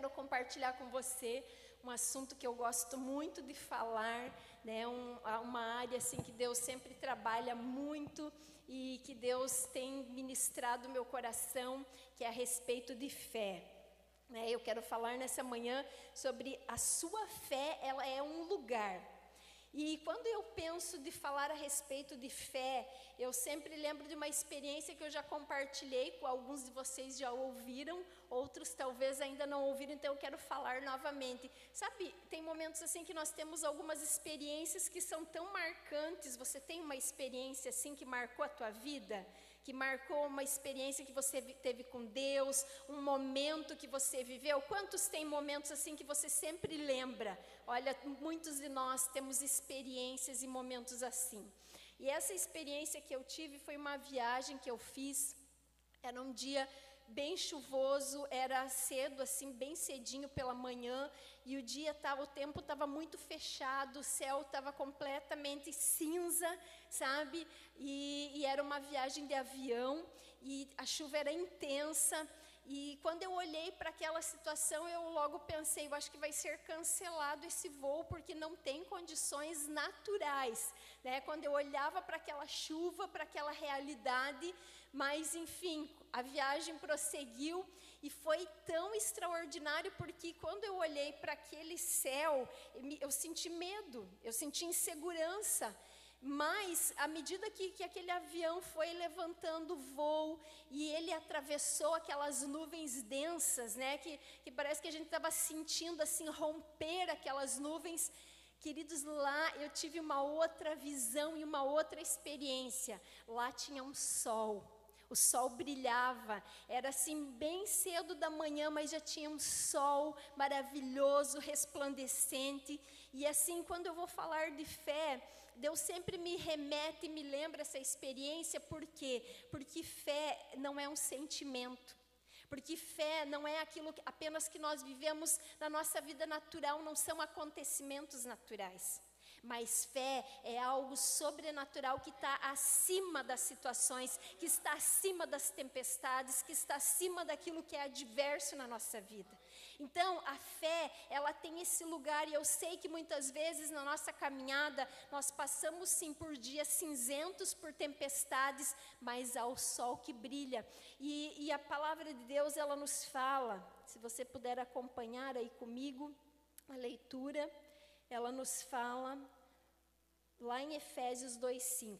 quero compartilhar com você um assunto que eu gosto muito de falar, né? Um, uma área assim que Deus sempre trabalha muito e que Deus tem ministrado meu coração, que é a respeito de fé. Né? Eu quero falar nessa manhã sobre a sua fé, ela é um lugar. E quando eu penso de falar a respeito de fé, eu sempre lembro de uma experiência que eu já compartilhei com alguns de vocês já ouviram, outros talvez ainda não ouviram, então eu quero falar novamente. Sabe, tem momentos assim que nós temos algumas experiências que são tão marcantes. Você tem uma experiência assim que marcou a tua vida? Que marcou uma experiência que você teve com Deus, um momento que você viveu. Quantos tem momentos assim que você sempre lembra? Olha, muitos de nós temos experiências e momentos assim. E essa experiência que eu tive foi uma viagem que eu fiz. Era um dia bem chuvoso, era cedo, assim, bem cedinho pela manhã, e o dia tava, o tempo estava muito fechado, o céu estava completamente cinza, sabe? E, e era uma viagem de avião, e a chuva era intensa, e quando eu olhei para aquela situação, eu logo pensei, eu acho que vai ser cancelado esse voo porque não tem condições naturais, né? Quando eu olhava para aquela chuva, para aquela realidade, mas enfim, a viagem prosseguiu e foi tão extraordinário porque quando eu olhei para aquele céu, eu senti medo, eu senti insegurança. Mas, à medida que, que aquele avião foi levantando voo e ele atravessou aquelas nuvens densas, né, que, que parece que a gente estava sentindo assim romper aquelas nuvens, queridos, lá eu tive uma outra visão e uma outra experiência. Lá tinha um sol o sol brilhava, era assim bem cedo da manhã, mas já tinha um sol maravilhoso, resplandecente. E assim, quando eu vou falar de fé, Deus sempre me remete e me lembra essa experiência, por quê? Porque fé não é um sentimento. Porque fé não é aquilo que, apenas que nós vivemos na nossa vida natural, não são acontecimentos naturais. Mas fé é algo sobrenatural que está acima das situações, que está acima das tempestades, que está acima daquilo que é adverso na nossa vida. Então, a fé, ela tem esse lugar, e eu sei que muitas vezes na nossa caminhada nós passamos sim por dias cinzentos, por tempestades, mas há o sol que brilha. E, e a palavra de Deus, ela nos fala, se você puder acompanhar aí comigo a leitura ela nos fala lá em Efésios 2:5.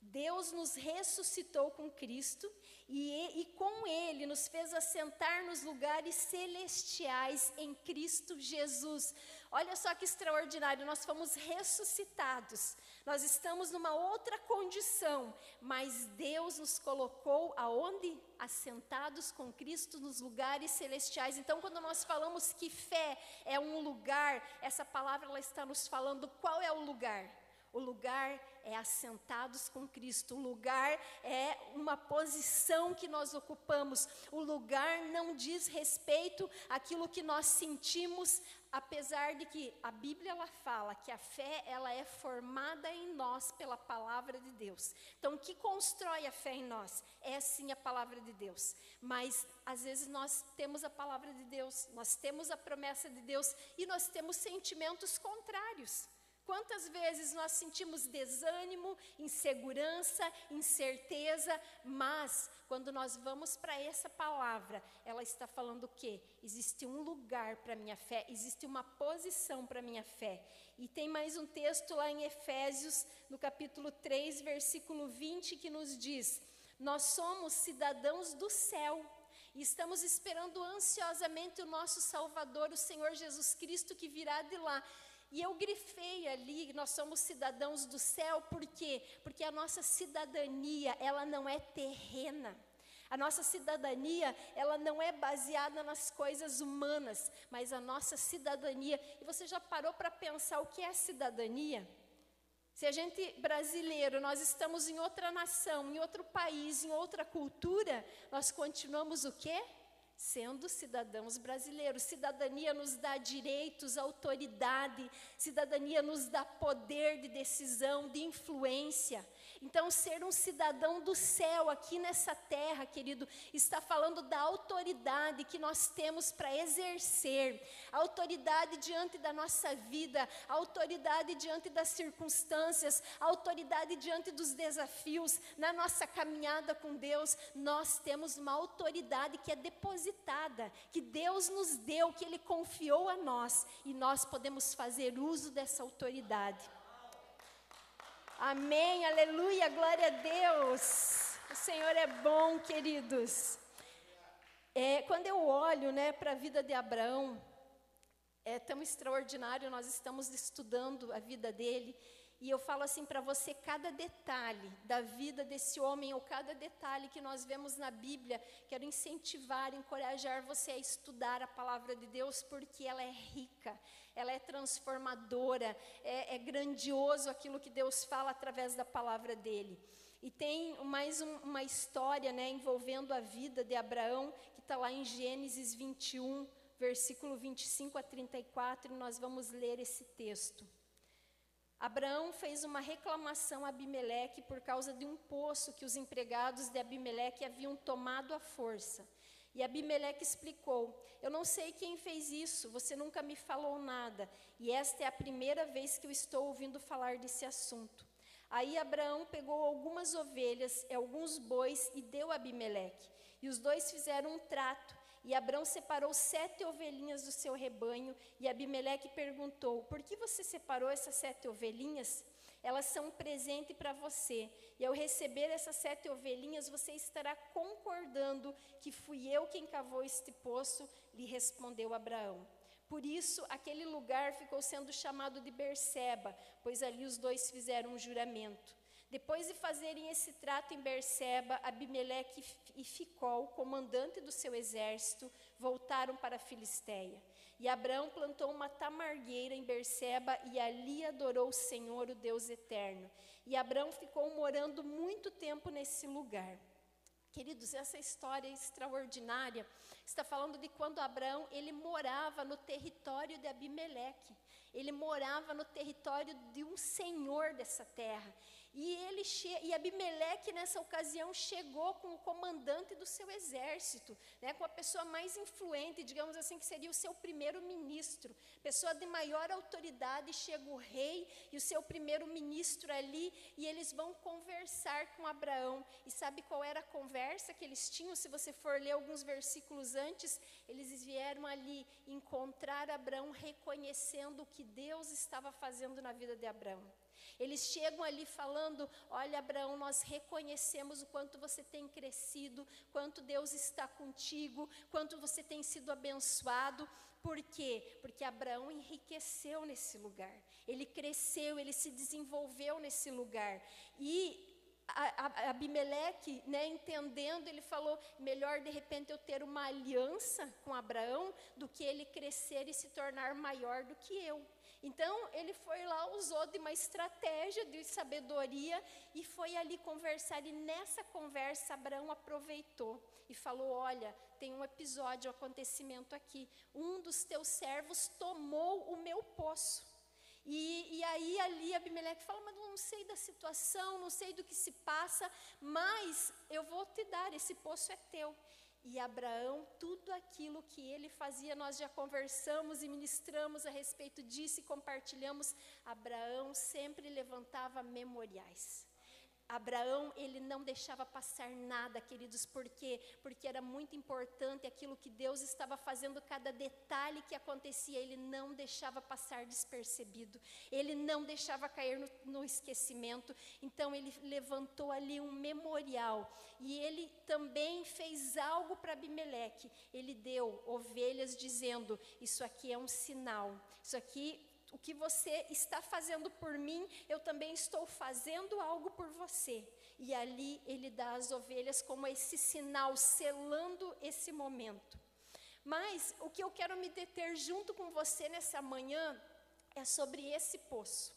Deus nos ressuscitou com Cristo e, e, com Ele nos fez assentar nos lugares celestiais em Cristo Jesus. Olha só que extraordinário, nós fomos ressuscitados, nós estamos numa outra condição, mas Deus nos colocou aonde? Assentados com Cristo nos lugares celestiais. Então, quando nós falamos que fé é um lugar, essa palavra ela está nos falando qual é o lugar. O lugar é assentados com Cristo. O lugar é uma posição que nós ocupamos. O lugar não diz respeito àquilo que nós sentimos, apesar de que a Bíblia ela fala que a fé ela é formada em nós pela palavra de Deus. Então, o que constrói a fé em nós é sim a palavra de Deus. Mas às vezes nós temos a palavra de Deus, nós temos a promessa de Deus e nós temos sentimentos contrários. Quantas vezes nós sentimos desânimo, insegurança, incerteza, mas quando nós vamos para essa palavra, ela está falando o quê? Existe um lugar para minha fé, existe uma posição para minha fé. E tem mais um texto lá em Efésios, no capítulo 3, versículo 20, que nos diz: Nós somos cidadãos do céu. E estamos esperando ansiosamente o nosso Salvador, o Senhor Jesus Cristo, que virá de lá. E eu grifei ali, nós somos cidadãos do céu, por quê? Porque a nossa cidadania, ela não é terrena. A nossa cidadania, ela não é baseada nas coisas humanas, mas a nossa cidadania. E você já parou para pensar o que é cidadania? Se a gente brasileiro, nós estamos em outra nação, em outro país, em outra cultura, nós continuamos o quê? Sendo cidadãos brasileiros. Cidadania nos dá direitos, autoridade, cidadania nos dá poder de decisão, de influência. Então, ser um cidadão do céu aqui nessa terra, querido, está falando da autoridade que nós temos para exercer, autoridade diante da nossa vida, autoridade diante das circunstâncias, autoridade diante dos desafios, na nossa caminhada com Deus, nós temos uma autoridade que é depositada, que Deus nos deu, que Ele confiou a nós, e nós podemos fazer uso dessa autoridade. Amém, aleluia, glória a Deus. O Senhor é bom, queridos. É, quando eu olho né, para a vida de Abraão, é tão extraordinário, nós estamos estudando a vida dele, e eu falo assim para você: cada detalhe da vida desse homem, ou cada detalhe que nós vemos na Bíblia, quero incentivar, encorajar você a estudar a palavra de Deus, porque ela é rica, ela é transformadora, é, é grandioso aquilo que Deus fala através da palavra dele. E tem mais um, uma história né, envolvendo a vida de Abraão, que está lá em Gênesis 21, versículo 25 a 34, e nós vamos ler esse texto. Abraão fez uma reclamação a Abimeleque por causa de um poço que os empregados de Abimeleque haviam tomado à força. E Abimeleque explicou: Eu não sei quem fez isso, você nunca me falou nada, e esta é a primeira vez que eu estou ouvindo falar desse assunto. Aí Abraão pegou algumas ovelhas e alguns bois e deu a Abimeleque. E os dois fizeram um trato. E Abraão separou sete ovelhinhas do seu rebanho. E Abimeleque perguntou: Por que você separou essas sete ovelhinhas? Elas são um presente para você. E ao receber essas sete ovelhinhas, você estará concordando que fui eu quem cavou este poço, lhe respondeu Abraão. Por isso, aquele lugar ficou sendo chamado de Berseba, pois ali os dois fizeram um juramento. Depois de fazerem esse trato em Berseba, Abimeleque e Ficol, comandante do seu exército, voltaram para a Filisteia. E Abraão plantou uma tamargueira em Berseba e ali adorou o Senhor, o Deus eterno. E Abraão ficou morando muito tempo nesse lugar. Queridos, essa história extraordinária está falando de quando Abraão ele morava no território de Abimeleque. Ele morava no território de um senhor dessa terra. E, ele e Abimeleque, nessa ocasião, chegou com o comandante do seu exército, né, com a pessoa mais influente, digamos assim, que seria o seu primeiro-ministro. Pessoa de maior autoridade, chega o rei e o seu primeiro-ministro ali, e eles vão conversar com Abraão. E sabe qual era a conversa que eles tinham? Se você for ler alguns versículos antes, eles vieram ali encontrar Abraão reconhecendo o que Deus estava fazendo na vida de Abraão. Eles chegam ali falando: Olha, Abraão, nós reconhecemos o quanto você tem crescido, quanto Deus está contigo, quanto você tem sido abençoado. Por quê? Porque Abraão enriqueceu nesse lugar. Ele cresceu, ele se desenvolveu nesse lugar. E Abimeleque, né, entendendo, ele falou: melhor de repente eu ter uma aliança com Abraão do que ele crescer e se tornar maior do que eu. Então, ele foi lá, usou de uma estratégia de sabedoria e foi ali conversar. E nessa conversa, Abraão aproveitou e falou: Olha, tem um episódio, um acontecimento aqui. Um dos teus servos tomou o meu poço. E, e, aí ali Abimeleque fala, mas não sei da situação, não sei do que se passa, mas eu vou te dar, esse poço é teu. E Abraão, tudo aquilo que ele fazia, nós já conversamos e ministramos a respeito disso e compartilhamos. Abraão sempre levantava memoriais. Abraão, ele não deixava passar nada, queridos, por quê? Porque era muito importante aquilo que Deus estava fazendo, cada detalhe que acontecia, ele não deixava passar despercebido, ele não deixava cair no, no esquecimento, então ele levantou ali um memorial, e ele também fez algo para Abimeleque, ele deu ovelhas dizendo: Isso aqui é um sinal, isso aqui o que você está fazendo por mim, eu também estou fazendo algo por você. E ali ele dá as ovelhas como esse sinal, selando esse momento. Mas o que eu quero me deter junto com você nessa manhã é sobre esse poço.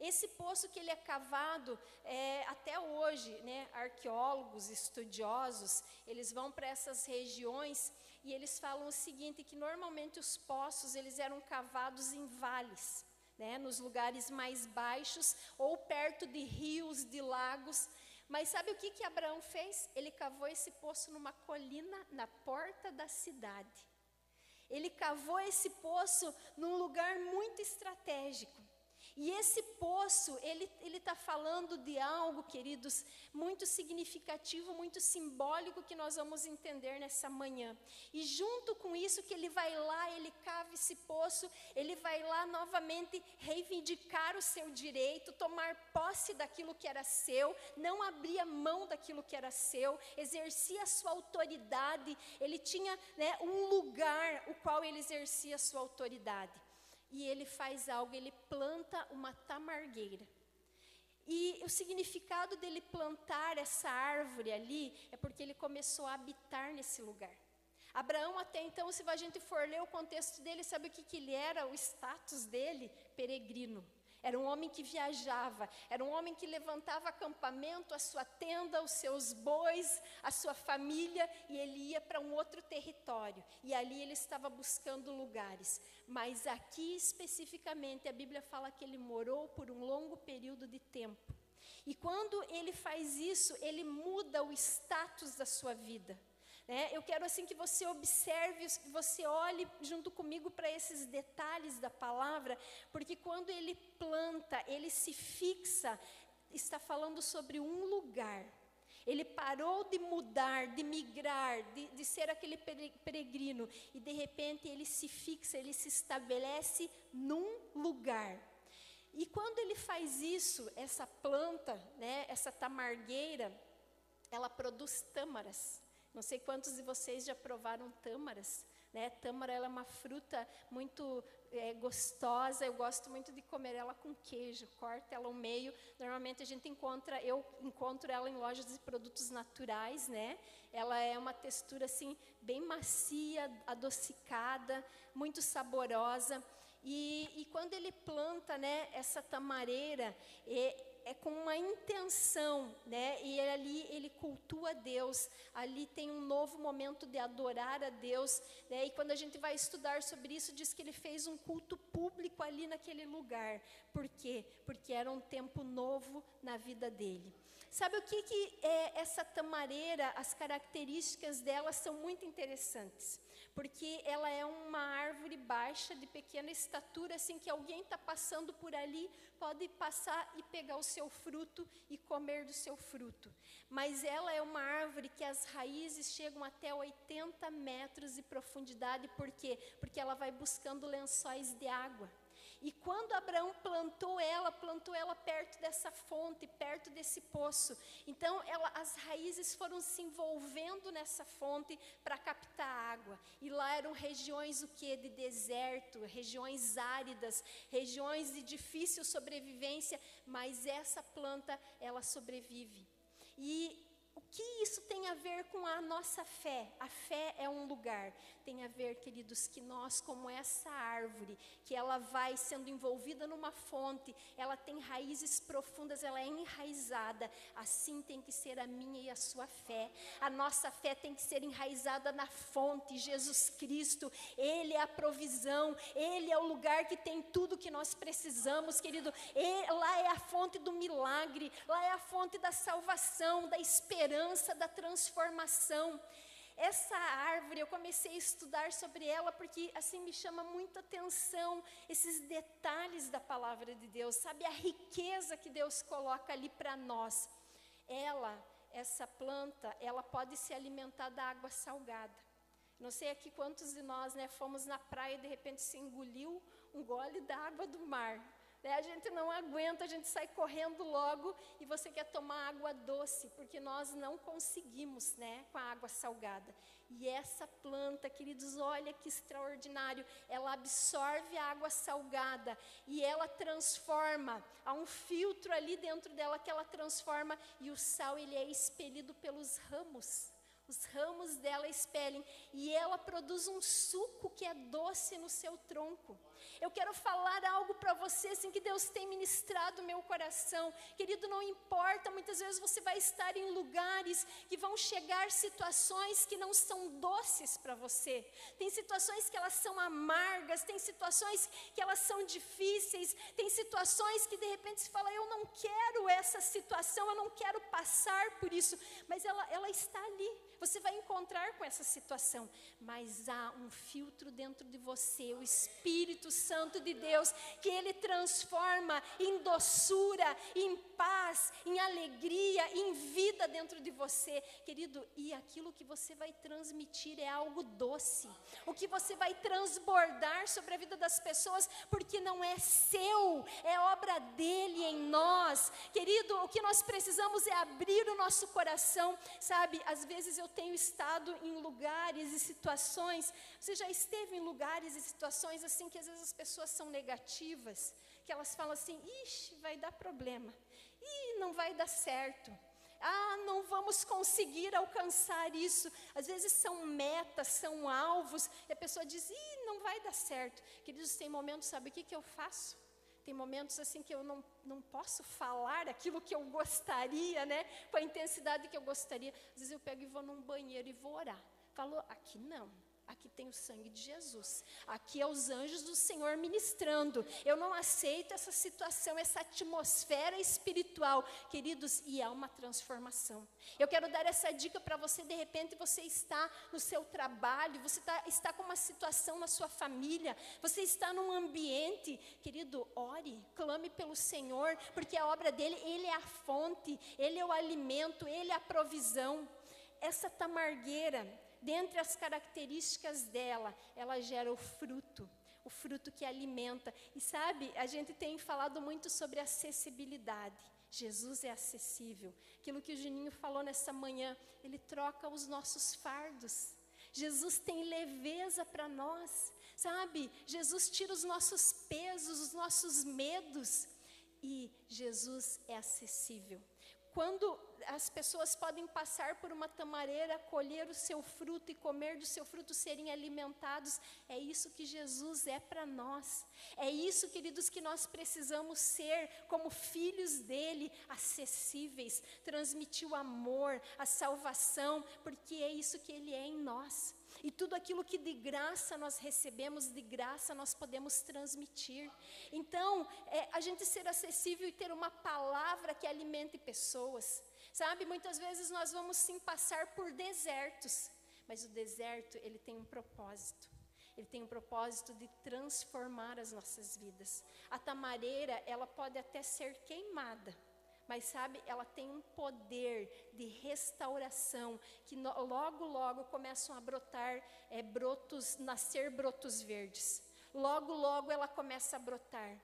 Esse poço que ele é cavado é, até hoje, né, arqueólogos, estudiosos, eles vão para essas regiões e eles falam o seguinte, que normalmente os poços, eles eram cavados em vales, né, nos lugares mais baixos ou perto de rios, de lagos. Mas sabe o que que Abraão fez? Ele cavou esse poço numa colina na porta da cidade. Ele cavou esse poço num lugar muito estratégico. E esse poço, ele está falando de algo, queridos, muito significativo, muito simbólico que nós vamos entender nessa manhã. E junto com isso, que ele vai lá, ele cava esse poço, ele vai lá novamente reivindicar o seu direito, tomar posse daquilo que era seu, não abria mão daquilo que era seu, exercia a sua autoridade, ele tinha né, um lugar o qual ele exercia a sua autoridade e ele faz algo, ele planta uma tamargueira. E o significado dele plantar essa árvore ali é porque ele começou a habitar nesse lugar. Abraão, até então, se a gente for ler o contexto dele, sabe o que, que ele era? O status dele? Peregrino. Era um homem que viajava, era um homem que levantava acampamento, a sua tenda, os seus bois, a sua família, e ele ia para um outro território. E ali ele estava buscando lugares. Mas aqui especificamente a Bíblia fala que ele morou por um longo período de tempo. E quando ele faz isso, ele muda o status da sua vida. É, eu quero assim que você observe, que você olhe junto comigo para esses detalhes da palavra, porque quando ele planta, ele se fixa, está falando sobre um lugar. Ele parou de mudar, de migrar, de, de ser aquele peregrino, e de repente ele se fixa, ele se estabelece num lugar. E quando ele faz isso, essa planta, né, essa tamargueira, ela produz tâmaras. Não sei quantos de vocês já provaram tâmaras. Né? Tâmara é uma fruta muito é, gostosa, eu gosto muito de comer ela com queijo, corta ela ao meio. Normalmente a gente encontra, eu encontro ela em lojas de produtos naturais, né? Ela é uma textura assim bem macia, adocicada, muito saborosa. E, e quando ele planta, né, essa tamareira, é com uma intenção, né? E ali ele cultua Deus, ali tem um novo momento de adorar a Deus, né? E quando a gente vai estudar sobre isso, diz que ele fez um culto público ali naquele lugar. Por quê? Porque era um tempo novo na vida dele. Sabe o que, que é essa tamareira, as características dela são muito interessantes porque ela é uma árvore baixa, de pequena estatura, assim que alguém está passando por ali, pode passar e pegar o seu fruto e comer do seu fruto. Mas ela é uma árvore que as raízes chegam até 80 metros de profundidade, por quê? Porque ela vai buscando lençóis de água. E quando Abraão plantou ela, plantou ela perto dessa fonte, perto desse poço. Então, ela, as raízes foram se envolvendo nessa fonte para captar água. E lá eram regiões o que de deserto, regiões áridas, regiões de difícil sobrevivência, mas essa planta ela sobrevive. E o que isso tem a ver com a nossa fé? A fé é um lugar. Tem a ver, queridos, que nós, como essa árvore, que ela vai sendo envolvida numa fonte, ela tem raízes profundas, ela é enraizada. Assim tem que ser a minha e a sua fé. A nossa fé tem que ser enraizada na fonte, Jesus Cristo. Ele é a provisão, Ele é o lugar que tem tudo que nós precisamos, querido. E lá é a fonte do milagre, lá é a fonte da salvação, da esperança da transformação. Essa árvore, eu comecei a estudar sobre ela porque assim me chama muita atenção esses detalhes da palavra de Deus, sabe a riqueza que Deus coloca ali para nós. Ela, essa planta, ela pode se alimentar da água salgada. Não sei aqui quantos de nós, né, fomos na praia e de repente se engoliu um gole da água do mar. Né? A gente não aguenta, a gente sai correndo logo e você quer tomar água doce, porque nós não conseguimos né, com a água salgada. E essa planta, queridos, olha que extraordinário, ela absorve a água salgada e ela transforma, há um filtro ali dentro dela que ela transforma e o sal ele é expelido pelos ramos. os ramos dela expelem e ela produz um suco que é doce no seu tronco. Eu quero falar algo para você assim que Deus tem ministrado meu coração. Querido, não importa, muitas vezes você vai estar em lugares que vão chegar situações que não são doces para você. Tem situações que elas são amargas, tem situações que elas são difíceis, tem situações que de repente se fala, eu não quero essa situação, eu não quero passar por isso, mas ela, ela está ali. Você vai encontrar com essa situação, mas há um filtro dentro de você, o Espírito Santo de Deus, que ele transforma em doçura, em paz, em alegria, em vida dentro de você, querido. E aquilo que você vai transmitir é algo doce, o que você vai transbordar sobre a vida das pessoas, porque não é seu, é obra dele em nós, querido. O que nós precisamos é abrir o nosso coração, sabe? Às vezes eu tenho estado em lugares e situações, você já esteve em lugares e situações assim que às vezes as pessoas são negativas, que elas falam assim: ixi, vai dar problema, ih, não vai dar certo. Ah, não vamos conseguir alcançar isso. Às vezes são metas, são alvos, e a pessoa diz: ih, não vai dar certo. Queridos, tem momentos, sabe o que, que eu faço? Tem momentos assim que eu não, não posso falar aquilo que eu gostaria, né? Com a intensidade que eu gostaria. Às vezes eu pego e vou num banheiro e vou orar. Falou, aqui não. Aqui tem o sangue de Jesus. Aqui é os anjos do Senhor ministrando. Eu não aceito essa situação, essa atmosfera espiritual, queridos, e há uma transformação. Eu quero dar essa dica para você. De repente, você está no seu trabalho, você está, está com uma situação na sua família, você está num ambiente, querido, ore, clame pelo Senhor, porque a obra dele, ele é a fonte, ele é o alimento, ele é a provisão. Essa tamargueira, dentre as características dela, ela gera o fruto, o fruto que alimenta. E sabe, a gente tem falado muito sobre acessibilidade. Jesus é acessível. Aquilo que o Juninho falou nessa manhã, ele troca os nossos fardos. Jesus tem leveza para nós, sabe? Jesus tira os nossos pesos, os nossos medos. E Jesus é acessível. Quando as pessoas podem passar por uma tamareira, colher o seu fruto e comer do seu fruto, serem alimentados, é isso que Jesus é para nós. É isso, queridos, que nós precisamos ser como filhos dele, acessíveis, transmitir o amor, a salvação, porque é isso que ele é em nós. E tudo aquilo que de graça nós recebemos, de graça nós podemos transmitir. Então, é, a gente ser acessível e ter uma palavra que alimente pessoas. Sabe, muitas vezes nós vamos sim passar por desertos, mas o deserto, ele tem um propósito. Ele tem um propósito de transformar as nossas vidas. A tamareira, ela pode até ser queimada, mas sabe, ela tem um poder de restauração que no, logo, logo começam a brotar é, brotos, nascer brotos verdes. Logo, logo ela começa a brotar.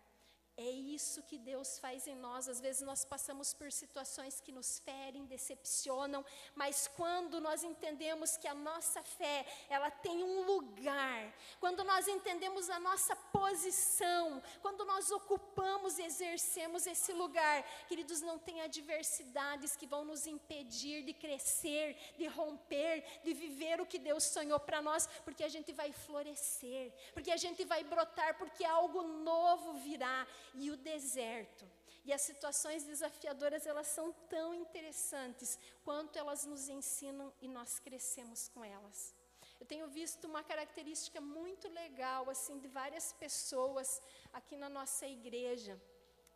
É isso que Deus faz em nós. Às vezes nós passamos por situações que nos ferem, decepcionam, mas quando nós entendemos que a nossa fé, ela tem um lugar, quando nós entendemos a nossa posição, quando nós ocupamos e exercemos esse lugar, queridos, não tem adversidades que vão nos impedir de crescer, de romper, de viver o que Deus sonhou para nós, porque a gente vai florescer, porque a gente vai brotar, porque algo novo virá e o deserto. E as situações desafiadoras, elas são tão interessantes quanto elas nos ensinam e nós crescemos com elas. Eu tenho visto uma característica muito legal, assim, de várias pessoas aqui na nossa igreja,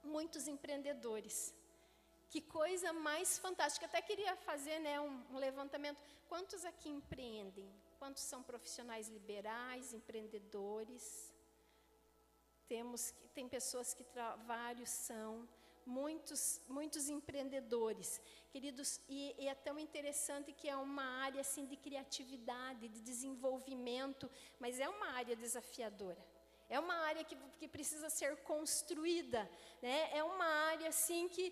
muitos empreendedores. Que coisa mais fantástica. Até queria fazer né, um, um levantamento. Quantos aqui empreendem? Quantos são profissionais liberais, empreendedores? Temos tem pessoas que vários são muitos muitos empreendedores. Queridos e, e, é tão interessante que é uma área assim de criatividade de desenvolvimento mas é uma área desafiadora. É uma área que, que precisa ser construída né? É uma área assim que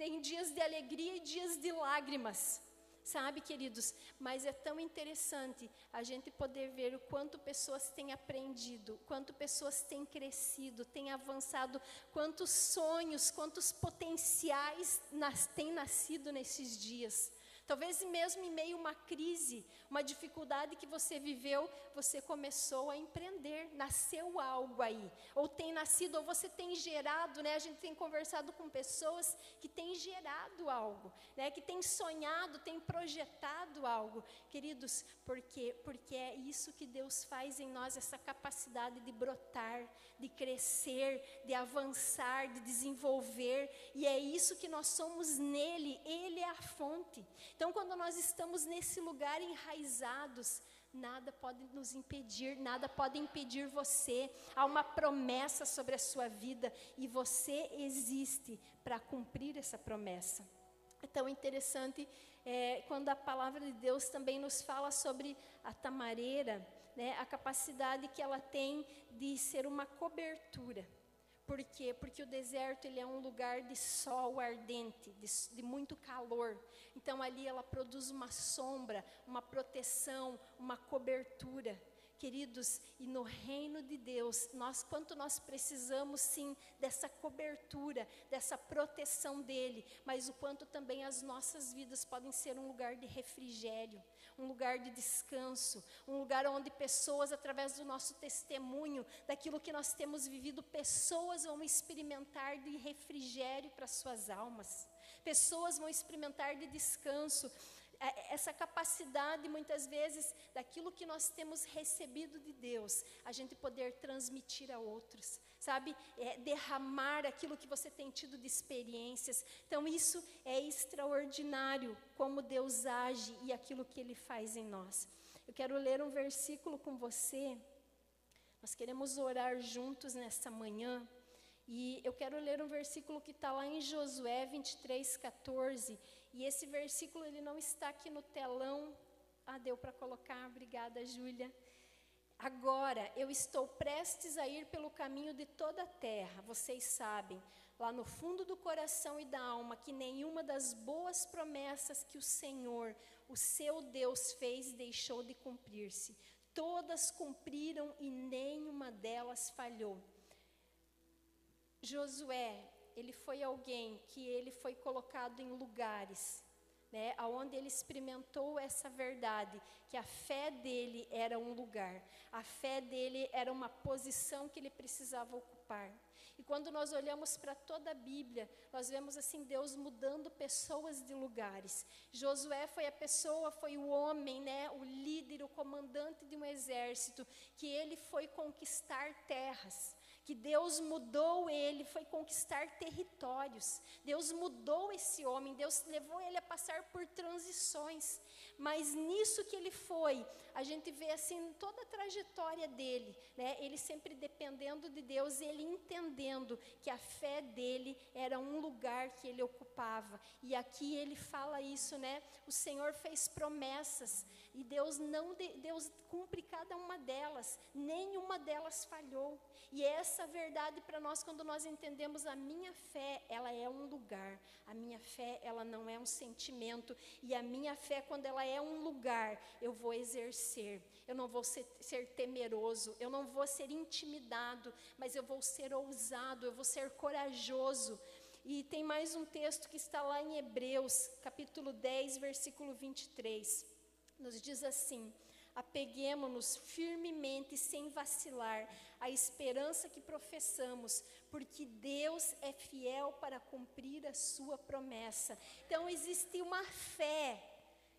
tem dias de alegria e dias de lágrimas Sabe, queridos, mas é tão interessante a gente poder ver o quanto pessoas têm aprendido, quanto pessoas têm crescido, têm avançado, quantos sonhos, quantos potenciais nas, têm nascido nesses dias. Talvez mesmo em meio a uma crise, uma dificuldade que você viveu, você começou a empreender, nasceu algo aí, ou tem nascido, ou você tem gerado, né? A gente tem conversado com pessoas que têm gerado algo, né? Que têm sonhado, têm projetado algo, queridos, porque porque é isso que Deus faz em nós, essa capacidade de brotar, de crescer, de avançar, de desenvolver, e é isso que nós somos nele, ele é a fonte. Então, quando nós estamos nesse lugar enraizados, nada pode nos impedir, nada pode impedir você. Há uma promessa sobre a sua vida e você existe para cumprir essa promessa. É tão interessante é, quando a palavra de Deus também nos fala sobre a tamareira, né, a capacidade que ela tem de ser uma cobertura. Por quê? Porque o deserto ele é um lugar de sol ardente, de, de, muito calor. Então ali ela produz uma sombra, uma proteção, uma cobertura. Queridos, e no reino de Deus, nós quanto nós precisamos sim dessa cobertura, dessa proteção dele, mas o quanto também as nossas vidas podem ser um lugar de refrigério, um lugar de descanso, um lugar onde pessoas através do nosso testemunho, daquilo que nós temos vivido, pessoas vão experimentar de refrigério para suas almas. Pessoas vão experimentar de descanso. Essa capacidade, muitas vezes, daquilo que nós temos recebido de Deus, a gente poder transmitir a outros, sabe? É, derramar aquilo que você tem tido de experiências. Então, isso é extraordinário, como Deus age e aquilo que Ele faz em nós. Eu quero ler um versículo com você. Nós queremos orar juntos nesta manhã. E eu quero ler um versículo que está lá em Josué 23, 14. E esse versículo ele não está aqui no telão. Ah, deu para colocar, obrigada, Júlia. Agora eu estou prestes a ir pelo caminho de toda a terra, vocês sabem, lá no fundo do coração e da alma, que nenhuma das boas promessas que o Senhor, o seu Deus, fez deixou de cumprir-se. Todas cumpriram e nenhuma delas falhou. Josué, ele foi alguém que ele foi colocado em lugares, né, aonde ele experimentou essa verdade, que a fé dele era um lugar, a fé dele era uma posição que ele precisava ocupar. E quando nós olhamos para toda a Bíblia, nós vemos assim Deus mudando pessoas de lugares. Josué foi a pessoa, foi o homem, né, o líder, o comandante de um exército, que ele foi conquistar terras que Deus mudou ele, foi conquistar territórios. Deus mudou esse homem, Deus levou ele a passar por transições. Mas nisso que ele foi, a gente vê assim toda a trajetória dele, né? Ele sempre dependendo de Deus, ele entendendo que a fé dele era um lugar que ele ocupava. E aqui ele fala isso, né? O Senhor fez promessas e Deus não Deus cumpre cada uma delas, nenhuma delas falhou. E essa verdade para nós quando nós entendemos a minha fé, ela é um lugar. A minha fé, ela não é um sentimento, e a minha fé quando ela é um lugar, eu vou exercer. Eu não vou ser, ser temeroso, eu não vou ser intimidado, mas eu vou ser ousado, eu vou ser corajoso. E tem mais um texto que está lá em Hebreus, capítulo 10, versículo 23 nos diz assim: apeguemos-nos firmemente, sem vacilar, à esperança que professamos, porque Deus é fiel para cumprir a sua promessa. Então, existe uma fé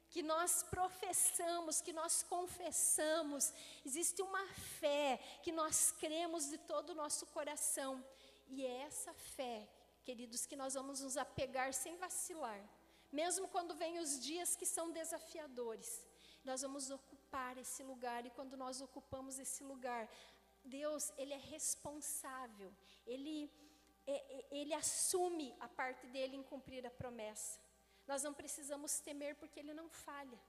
que nós professamos, que nós confessamos, existe uma fé que nós cremos de todo o nosso coração, e é essa fé, queridos, que nós vamos nos apegar sem vacilar, mesmo quando vem os dias que são desafiadores nós vamos ocupar esse lugar e quando nós ocupamos esse lugar, Deus, ele é responsável. Ele é, é, ele assume a parte dele em cumprir a promessa. Nós não precisamos temer porque ele não falha.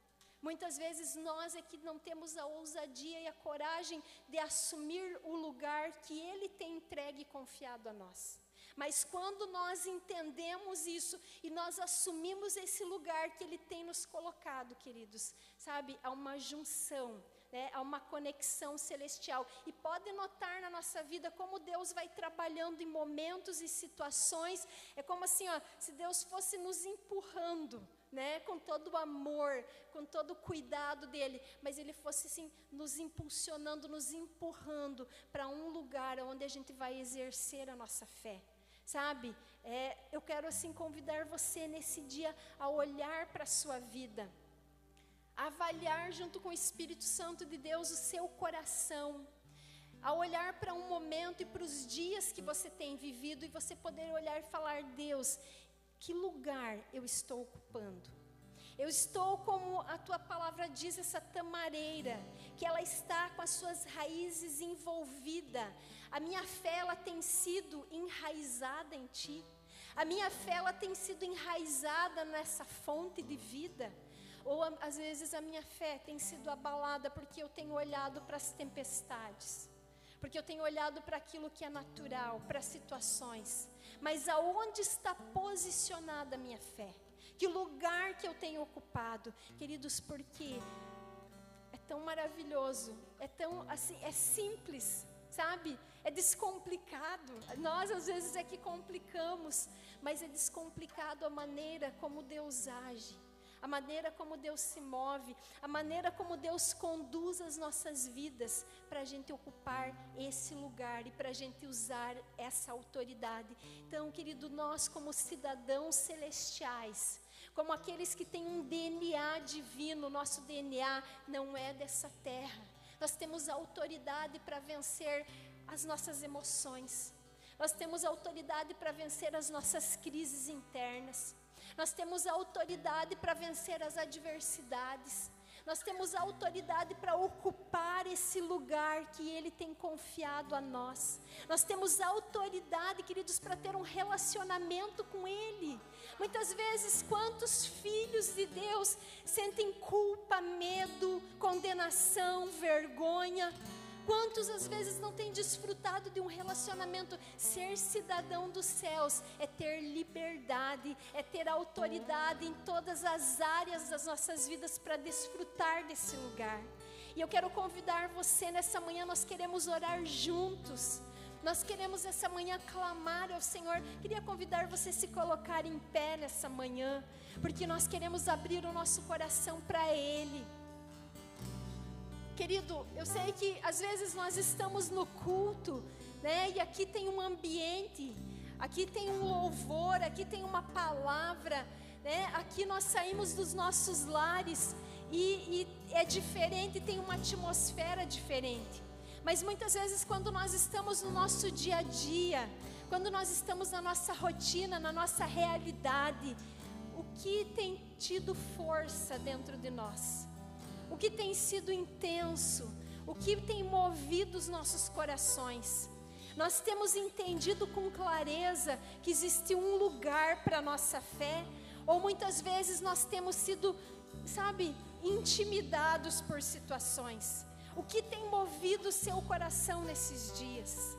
Muitas vezes nós é que não temos a ousadia e a coragem de assumir o lugar que ele tem entregue e confiado a nós. Mas quando nós entendemos isso e nós assumimos esse lugar que Ele tem nos colocado, queridos, sabe, há uma junção. Né, há uma conexão celestial. E pode notar na nossa vida como Deus vai trabalhando em momentos e situações. É como assim, ó, se Deus fosse nos empurrando né, com todo o amor, com todo o cuidado dele, mas ele fosse assim nos impulsionando, nos empurrando para um lugar onde a gente vai exercer a nossa fé. Sabe? É, eu quero assim convidar você nesse dia a olhar para a sua vida, a avaliar junto com o Espírito Santo de Deus o seu coração, a olhar para um momento e para os dias que você tem vivido e você poder olhar e falar: Deus, que lugar eu estou ocupando? Eu estou como a tua palavra diz, essa tamareira, que ela está com as suas raízes envolvida. A minha fé ela tem sido enraizada em ti. A minha fé ela tem sido enraizada nessa fonte de vida. Ou às vezes a minha fé tem sido abalada porque eu tenho olhado para as tempestades porque eu tenho olhado para aquilo que é natural, para situações. Mas aonde está posicionada a minha fé? Que lugar que eu tenho ocupado? Queridos, porque é tão maravilhoso, é tão assim, é simples, sabe? É descomplicado. Nós às vezes é que complicamos, mas é descomplicado a maneira como Deus age a maneira como Deus se move, a maneira como Deus conduz as nossas vidas para a gente ocupar esse lugar e para a gente usar essa autoridade. Então, querido, nós como cidadãos celestiais, como aqueles que têm um DNA divino, nosso DNA não é dessa terra. Nós temos autoridade para vencer as nossas emoções. Nós temos autoridade para vencer as nossas crises internas. Nós temos autoridade para vencer as adversidades. Nós temos autoridade para ocupar esse lugar que Ele tem confiado a nós. Nós temos autoridade, queridos, para ter um relacionamento com Ele. Muitas vezes, quantos filhos de Deus sentem culpa, medo, condenação, vergonha, Quantos às vezes não têm desfrutado de um relacionamento? Ser cidadão dos céus é ter liberdade, é ter autoridade em todas as áreas das nossas vidas para desfrutar desse lugar. E eu quero convidar você nessa manhã, nós queremos orar juntos. Nós queremos essa manhã clamar ao Senhor. Queria convidar você a se colocar em pé nessa manhã, porque nós queremos abrir o nosso coração para Ele. Querido, eu sei que às vezes nós estamos no culto, né? E aqui tem um ambiente, aqui tem um louvor, aqui tem uma palavra, né? Aqui nós saímos dos nossos lares e, e é diferente, tem uma atmosfera diferente. Mas muitas vezes, quando nós estamos no nosso dia a dia, quando nós estamos na nossa rotina, na nossa realidade, o que tem tido força dentro de nós? O que tem sido intenso, o que tem movido os nossos corações. Nós temos entendido com clareza que existe um lugar para a nossa fé, ou muitas vezes nós temos sido, sabe, intimidados por situações. O que tem movido o seu coração nesses dias?